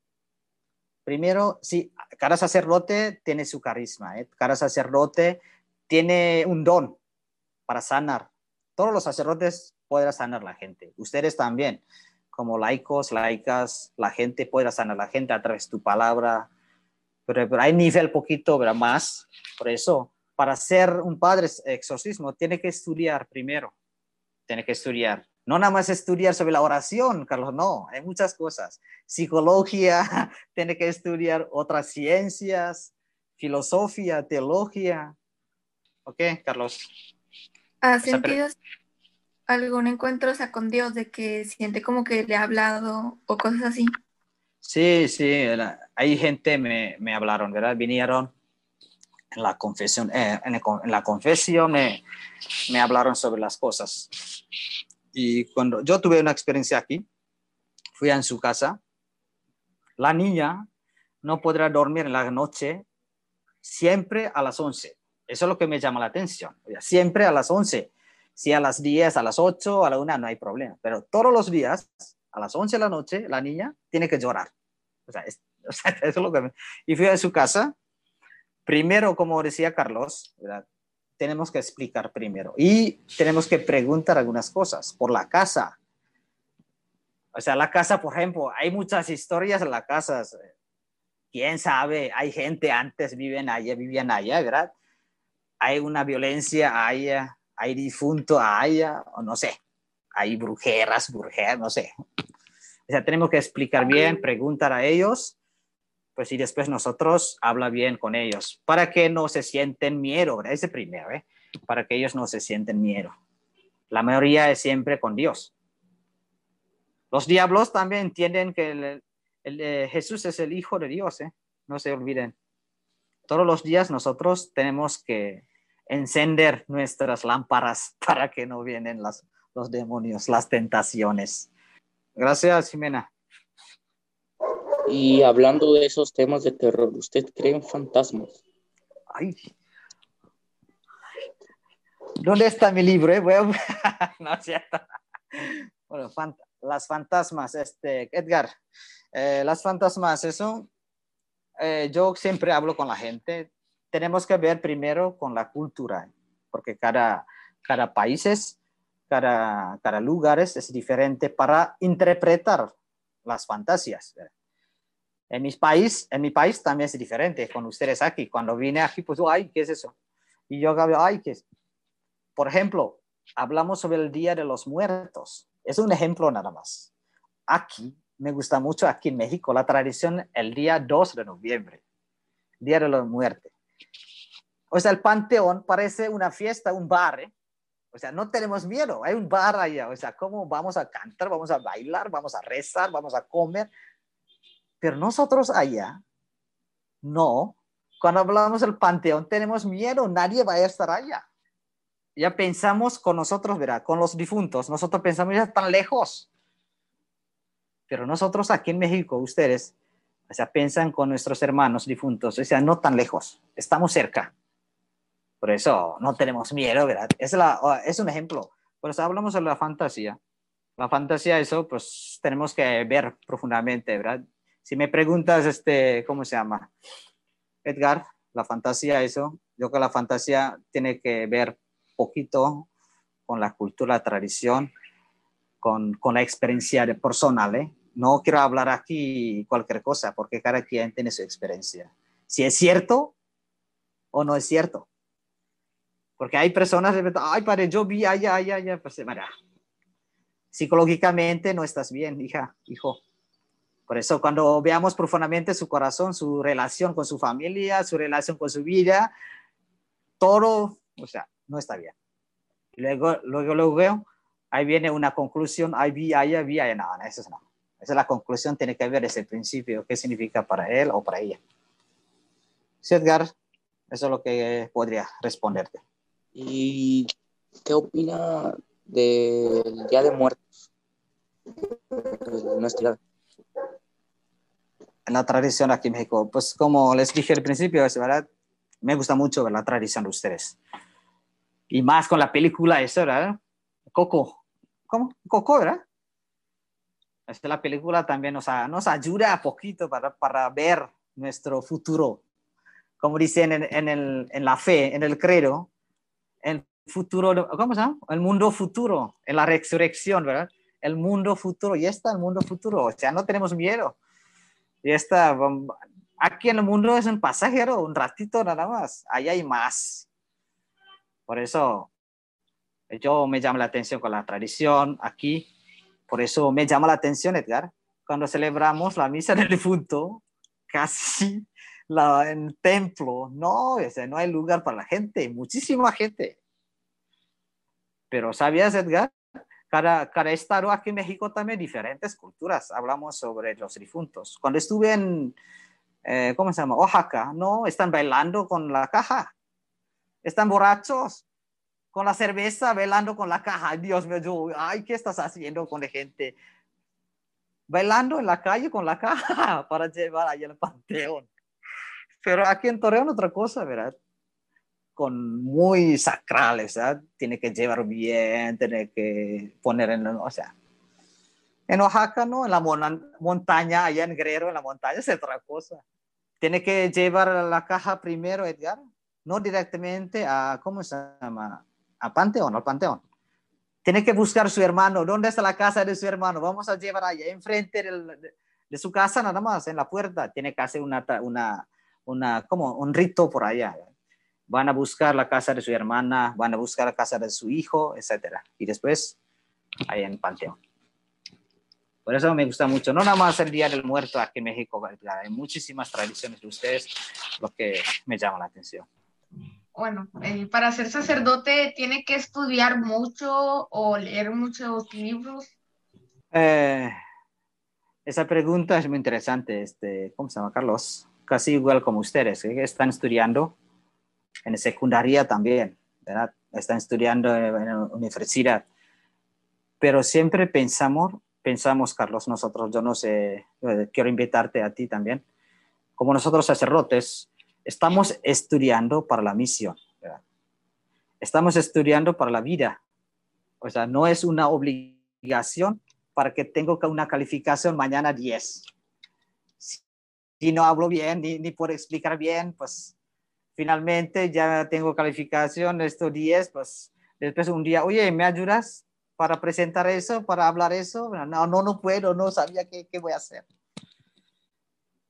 Speaker 3: Primero, sí, cada sacerdote tiene su carisma, ¿eh? cada sacerdote tiene un don para sanar. Todos los sacerdotes pueden sanar la gente, ustedes también, como laicos, laicas, la gente puede sanar la gente a través de tu palabra, pero, pero hay nivel poquito pero más, por eso para ser un padre exorcismo, tiene que estudiar primero. Tiene que estudiar. No nada más estudiar sobre la oración, Carlos, no, hay muchas cosas. Psicología, tiene que estudiar otras ciencias, filosofía, teología. ¿Ok, Carlos?
Speaker 9: ¿Has sentido algún encuentro sea, con Dios de que siente como que le ha hablado o cosas así?
Speaker 3: Sí, sí, hay gente me, me hablaron, ¿verdad? Vinieron en la confesión, eh, en, la confesión me, me, hablaron sobre las cosas. Y cuando yo tuve una experiencia aquí, fui a su casa, la niña no podrá dormir en la noche siempre a las 11. Eso es lo que me llama la atención. Siempre a las 11. Si a las 10, a las 8, a la 1 no hay problema. Pero todos los días, a las 11 de la noche, la niña tiene que llorar. O sea, eso es lo que Y fui a su casa primero, como decía Carlos, tenemos que explicar primero y tenemos que preguntar algunas cosas por la casa. O sea, la casa, por ejemplo, hay muchas historias en la casa. ¿Quién sabe? Hay gente antes viven allá, vivían allá, ¿verdad? Hay una violencia allá, hay difunto allá, o no sé. Hay brujeras, brujeras, no sé. O sea, tenemos que explicar bien, preguntar a ellos pues y después nosotros habla bien con ellos, para que no se sienten miedo, ¿verdad? Ese primero, ¿eh? Para que ellos no se sienten miedo. La mayoría es siempre con Dios. Los diablos también entienden que eh, Jesús es el Hijo de Dios, ¿eh? No se olviden. Todos los días nosotros tenemos que encender nuestras lámparas para que no vienen los demonios, las tentaciones. Gracias, Jimena.
Speaker 7: Y hablando de esos temas de terror, ¿usted cree en fantasmas?
Speaker 3: Ay. ¿Dónde está mi libro? Eh? no es cierto. Bueno, las fantasmas, este, Edgar, eh, las fantasmas, eso, eh, yo siempre hablo con la gente, tenemos que ver primero con la cultura, porque cada, cada país, es, cada, cada lugar es, diferente para interpretar las fantasías. En mi, país, en mi país también es diferente con ustedes aquí. Cuando vine aquí, pues, ay, ¿qué es eso? Y yo, ay, ¿qué es? Por ejemplo, hablamos sobre el Día de los Muertos. Es un ejemplo nada más. Aquí, me gusta mucho, aquí en México, la tradición el día 2 de noviembre, Día de los Muertos. O sea, el panteón parece una fiesta, un bar, ¿eh? O sea, no tenemos miedo, hay un bar allá. O sea, ¿cómo vamos a cantar, vamos a bailar, vamos a rezar, vamos a comer? Pero nosotros allá, no. Cuando hablamos del panteón, tenemos miedo, nadie va a estar allá. Ya pensamos con nosotros, verá, con los difuntos, nosotros pensamos ya tan lejos. Pero nosotros aquí en México, ustedes, o sea, piensan con nuestros hermanos difuntos, o sea, no tan lejos, estamos cerca. Por eso no tenemos miedo, ¿verdad? Es, la, es un ejemplo. Por eso hablamos de la fantasía. La fantasía, eso, pues tenemos que ver profundamente, ¿verdad? Si me preguntas, este, ¿cómo se llama? Edgar, la fantasía, eso, yo creo que la fantasía tiene que ver poquito con la cultura, la tradición, con, con la experiencia personal, ¿eh? No quiero hablar aquí cualquier cosa, porque cada quien tiene su experiencia. Si es cierto o no es cierto. Porque hay personas ay, padre, yo vi allá, allá, allá, pues, mira, psicológicamente no estás bien, hija, hijo. Por eso cuando veamos profundamente su corazón, su relación con su familia, su relación con su vida, todo, o sea, no está bien. Luego, luego, luego, ahí viene una conclusión, ahí vi allá, vi allá, no, no, eso no. Esa es la conclusión, tiene que ver ese principio, qué significa para él o para ella. Sí, Edgar, eso es lo que podría responderte.
Speaker 7: ¿Y qué opina del Día de Muertos?
Speaker 3: en la tradición aquí en México, pues como les dije al principio, es verdad, me gusta mucho la tradición de ustedes. Y más con la película esa, ¿verdad? Coco. ¿Cómo? Coco, ¿verdad? Esta la película también nos, nos ayuda a poquito para, para ver nuestro futuro. Como dicen en, en, el, en la fe, en el credo, el futuro, ¿cómo se llama? El mundo futuro, en la resurrección, ¿verdad? El mundo futuro, y está el mundo futuro, o sea, no tenemos miedo. Y está, aquí en el mundo es un pasajero, un ratito nada más, allá hay más. Por eso yo me llama la atención con la tradición aquí, por eso me llama la atención, Edgar, cuando celebramos la misa del difunto, casi la, en templo, no, ese, no hay lugar para la gente, muchísima gente. Pero ¿sabías, Edgar? Cada, cada estado aquí en México también diferentes culturas. Hablamos sobre los difuntos. Cuando estuve en, eh, ¿cómo se llama? Oaxaca, no, están bailando con la caja. Están borrachos con la cerveza, bailando con la caja. Dios mío, ay, ¿qué estás haciendo con la gente? Bailando en la calle con la caja para llevar ahí al panteón. Pero aquí en Torreón otra cosa, ¿verdad? Con muy sacrales, ¿verdad? Tiene que llevar bien, tiene que poner en, o sea, en Oaxaca, ¿no? En la montaña, allá en Guerrero, en la montaña es otra cosa. Tiene que llevar la caja primero, Edgar, no directamente a, ¿cómo se llama? A Panteón, al Panteón. Tiene que buscar su hermano. ¿Dónde está la casa de su hermano? Vamos a llevar allá, enfrente de, de su casa, nada más, en la puerta. Tiene que hacer una, una, una, como un rito por allá. Van a buscar la casa de su hermana, van a buscar la casa de su hijo, etc. Y después, ahí en Panteón. Por eso me gusta mucho, no nada más el Día del Muerto aquí en México, hay muchísimas tradiciones de ustedes, lo que me llama la atención.
Speaker 1: Bueno, eh, para ser sacerdote tiene que estudiar mucho o leer muchos libros.
Speaker 3: Eh, esa pregunta es muy interesante. Este, ¿Cómo se llama, Carlos? casi igual como ustedes, que están estudiando en secundaria también. ¿verdad? Están estudiando en la universidad. Pero siempre pensamos, pensamos, Carlos, nosotros, yo no sé, eh, quiero invitarte a ti también, como nosotros sacerdotes, estamos estudiando para la misión, ¿verdad? Estamos estudiando para la vida. O sea, no es una obligación para que tenga una calificación mañana 10. Si no hablo bien ni, ni puedo explicar bien, pues finalmente ya tengo calificación, estos 10, pues después un día, oye, ¿me ayudas para presentar eso, para hablar eso? No, no, no puedo, no sabía qué, qué voy a hacer.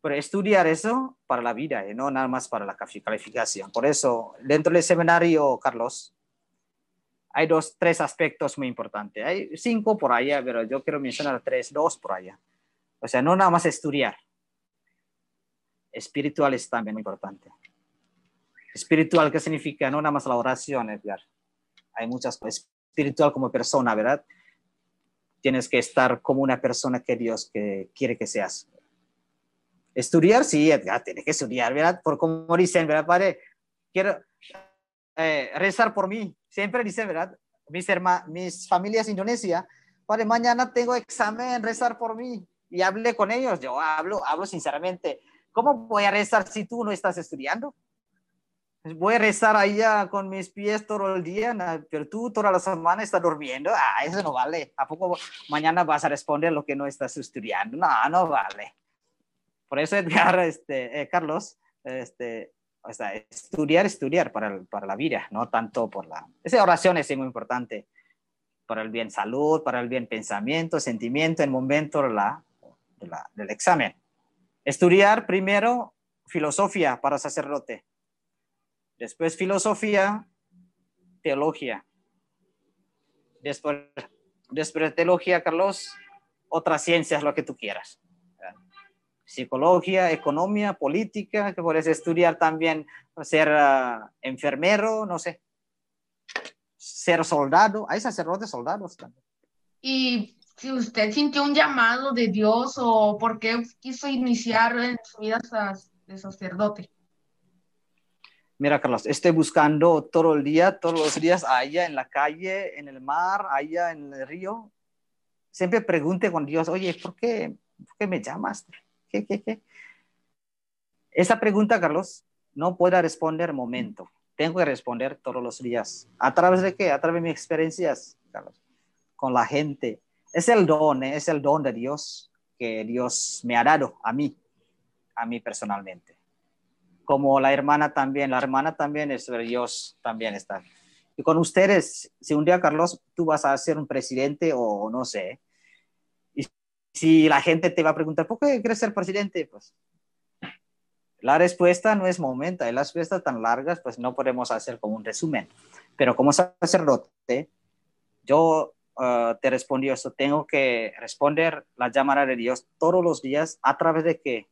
Speaker 3: Pero estudiar eso para la vida, y no nada más para la calificación. Por eso, dentro del seminario, Carlos, hay dos, tres aspectos muy importantes. Hay cinco por allá, pero yo quiero mencionar tres, dos por allá. O sea, no nada más estudiar. Espiritual es también muy importante. Espiritual, ¿qué significa? No nada más la oración, Edgar. Hay muchas cosas. Espiritual como persona, ¿verdad? Tienes que estar como una persona que Dios que quiere que seas. Estudiar, sí, Edgar, tienes que estudiar, ¿verdad? Por como dicen, ¿verdad, padre? Quiero eh, rezar por mí. Siempre dicen, ¿verdad? Mis, mis familias Indonesia, padre, mañana tengo examen, rezar por mí. Y hablé con ellos, yo hablo, hablo sinceramente. ¿Cómo voy a rezar si tú no estás estudiando? Voy a rezar allá con mis pies todo el día, pero tú toda la semana estás durmiendo. Ah, eso no vale. ¿A poco mañana vas a responder lo que no estás estudiando? No, no vale. Por eso, Edgar, este, eh, Carlos, este, o sea, estudiar, estudiar para, para la vida, no tanto por la... Esa oración es muy importante para el bien salud, para el bien pensamiento, sentimiento, en momento la, la, del examen. Estudiar primero filosofía para sacerdote después filosofía, teología. Después, después de teología, Carlos, otras ciencias, lo que tú quieras. Psicología, economía, política, que puedes estudiar también, ser enfermero, no sé, ser soldado. Hay sacerdotes soldados también.
Speaker 1: Y si usted sintió un llamado de Dios o por qué quiso iniciar en su vida de sacerdote.
Speaker 3: Mira, Carlos, estoy buscando todo el día, todos los días, allá en la calle, en el mar, allá en el río. Siempre pregunte con Dios, oye, ¿por qué, por qué me llamas? ¿Qué, qué, qué? Esa pregunta, Carlos, no puedo responder momento. Tengo que responder todos los días. ¿A través de qué? A través de mis experiencias, Carlos, con la gente. Es el don, ¿eh? es el don de Dios que Dios me ha dado a mí, a mí personalmente como la hermana también, la hermana también es Dios, también está. Y con ustedes, si un día, Carlos, tú vas a ser un presidente o no sé, y si la gente te va a preguntar, ¿por qué quieres ser presidente? Pues la respuesta no es momento, hay las respuestas tan largas, pues no podemos hacer como un resumen. Pero como sacerdote, yo uh, te respondí eso, tengo que responder la llamada de Dios todos los días a través de que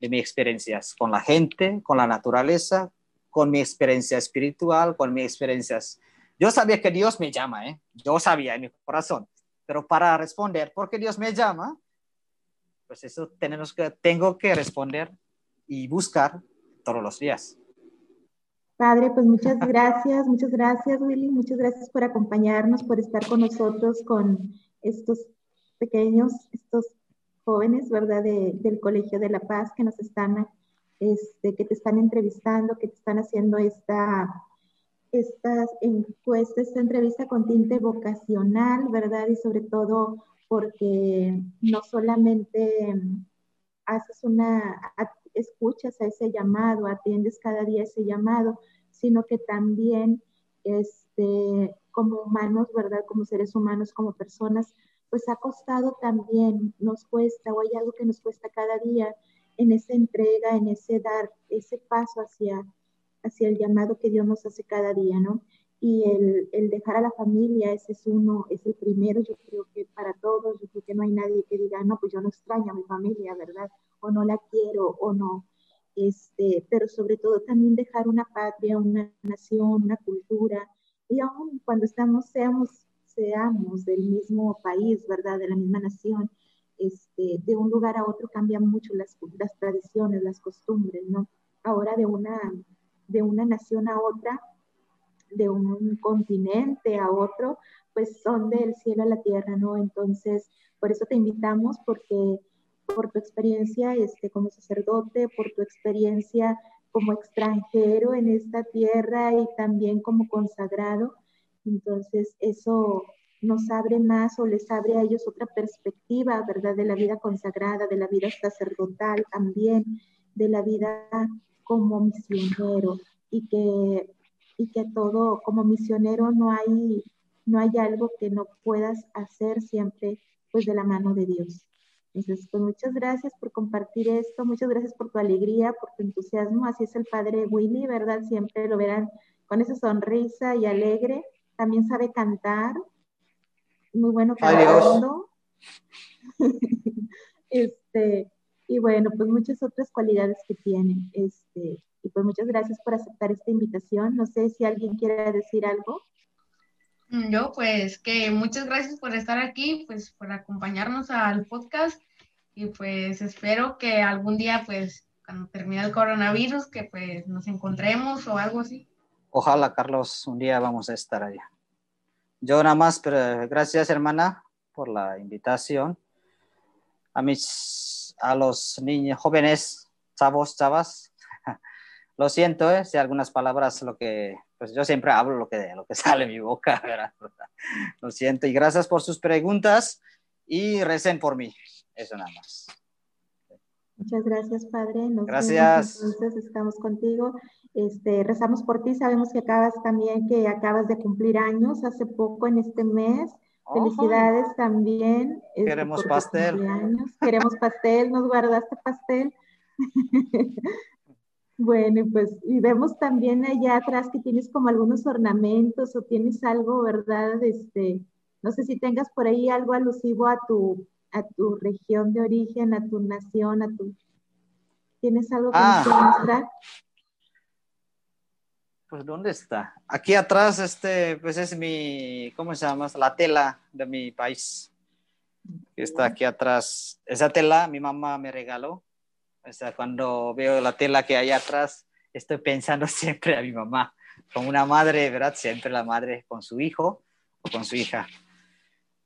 Speaker 3: de mis experiencias con la gente, con la naturaleza, con mi experiencia espiritual, con mis experiencias. Yo sabía que Dios me llama, ¿eh? Yo sabía en mi corazón, pero para responder, ¿por qué Dios me llama? Pues eso tenemos que, tengo que responder y buscar todos los días.
Speaker 6: Padre, pues muchas gracias, muchas gracias, Willy, muchas gracias por acompañarnos, por estar con nosotros, con estos pequeños, estos jóvenes, ¿verdad? del Colegio de la Paz que nos están, este, que te están entrevistando, que te están haciendo esta, esta encuesta, esta entrevista con tinte vocacional, ¿verdad? Y sobre todo porque no solamente haces una, escuchas a ese llamado, atiendes cada día ese llamado, sino que también, este, como humanos, ¿verdad? Como seres humanos, como personas, pues ha costado también, nos cuesta, o hay algo que nos cuesta cada día en esa entrega, en ese dar, ese paso hacia, hacia el llamado que Dios nos hace cada día, ¿no? Y el, el, dejar a la familia, ese es uno, es el primero, yo creo que para todos, yo creo que no hay nadie que diga, no, pues yo no extraño a mi familia, ¿verdad? O no la quiero, o no. Este, pero sobre todo también dejar una patria, una nación, una cultura, y aún cuando estamos, seamos seamos del mismo país, ¿verdad? De la misma nación, este, de un lugar a otro cambian mucho las, las tradiciones, las costumbres, ¿no? Ahora de una, de una nación a otra, de un continente a otro, pues son del cielo a la tierra, ¿no? Entonces, por eso te invitamos, porque por tu experiencia este, como sacerdote, por tu experiencia como extranjero en esta tierra y también como consagrado. Entonces, eso nos abre más o les abre a ellos otra perspectiva, ¿verdad? De la vida consagrada, de la vida sacerdotal también, de la vida como misionero y que, y que todo, como misionero no hay, no hay algo que no puedas hacer siempre pues de la mano de Dios. Entonces, pues muchas gracias por compartir esto, muchas gracias por tu alegría, por tu entusiasmo. Así es el padre Willy, ¿verdad? Siempre lo verán con esa sonrisa y alegre. También sabe cantar, muy bueno cantando. este, y bueno, pues muchas otras cualidades que tiene. Este, y pues muchas gracias por aceptar esta invitación. No sé si alguien quiere decir algo.
Speaker 1: Mm, yo, pues que muchas gracias por estar aquí, pues por acompañarnos al podcast y pues espero que algún día, pues cuando termine el coronavirus, que pues nos encontremos o algo así.
Speaker 3: Ojalá, Carlos, un día vamos a estar allá. Yo nada más, pero gracias, hermana, por la invitación. A mis, a los niños jóvenes, chavos, chavas, lo siento, ¿eh? si algunas palabras lo que pues yo siempre hablo lo que, lo que sale de mi boca, ¿verdad? Lo siento y gracias por sus preguntas y recen por mí. Eso nada más.
Speaker 6: Muchas gracias, Padre.
Speaker 3: gracias.
Speaker 6: entonces estamos contigo. Este, rezamos por ti. Sabemos que acabas también, que acabas de cumplir años hace poco en este mes. Felicidades también.
Speaker 3: Este, Queremos pastel.
Speaker 6: Queremos pastel. Nos guardaste pastel. Bueno, pues y vemos también allá atrás que tienes como algunos ornamentos o tienes algo, ¿verdad? Este, no sé si tengas por ahí algo alusivo a tu, a tu región de origen, a tu nación, a tu... ¿Tienes algo que ah. mostrar?
Speaker 3: Pues ¿dónde está? Aquí atrás, este, pues es mi, ¿cómo se llama? La tela de mi país. Está aquí atrás. Esa tela mi mamá me regaló o sea, cuando veo la tela que hay atrás, estoy pensando siempre a mi mamá, como una madre, ¿verdad? Siempre la madre con su hijo o con su hija.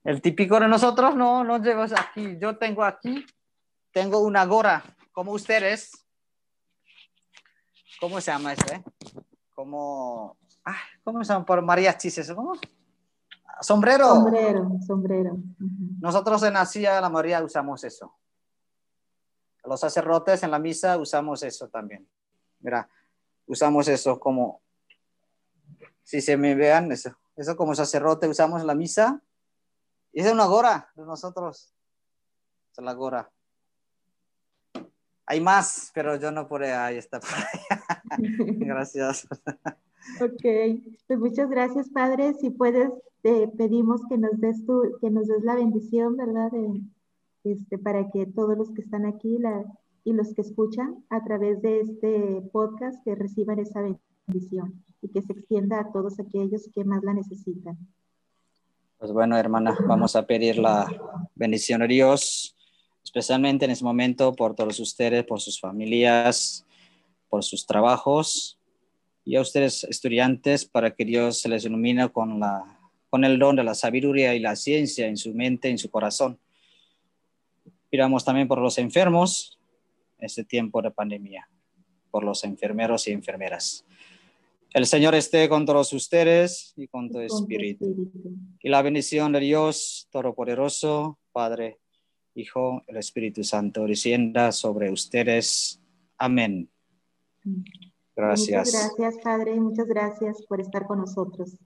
Speaker 3: El típico de nosotros, no, no llevas aquí. Yo tengo aquí, tengo una gora, como ustedes. ¿Cómo se llama eso, eh? Como, ah, ¿cómo se llama? Por mariachis, ¿eso cómo? Sombrero.
Speaker 6: Sombrero, sombrero.
Speaker 3: Nosotros en Asia, la mayoría usamos eso. Los sacerdotes en la misa usamos eso también. Mira, usamos eso como, si se me vean, eso, eso como sacerdote usamos en la misa. Y es una gora de nosotros. Es la gora. Hay más, pero yo no por ahí, está por gracias.
Speaker 6: Ok, pues muchas gracias, Padre. Si puedes, te pedimos que nos des tu, que nos des la bendición, ¿verdad? De, este, para que todos los que están aquí y los que escuchan a través de este podcast que reciban esa bendición y que se extienda a todos aquellos que más la necesitan.
Speaker 3: Pues bueno, hermana, vamos a pedir la bendición a Dios, especialmente en este momento por todos ustedes, por sus familias, por sus trabajos y a ustedes estudiantes para que Dios se les ilumine con, la, con el don de la sabiduría y la ciencia en su mente, en su corazón Pidamos también por los enfermos en este tiempo de pandemia, por los enfermeros y enfermeras. El Señor esté con todos ustedes y con tu espíritu. Y la bendición de Dios Todopoderoso, Padre, Hijo, el Espíritu Santo, descienda sobre ustedes. Amén.
Speaker 6: Gracias. Muchas gracias, Padre, muchas gracias por estar con nosotros.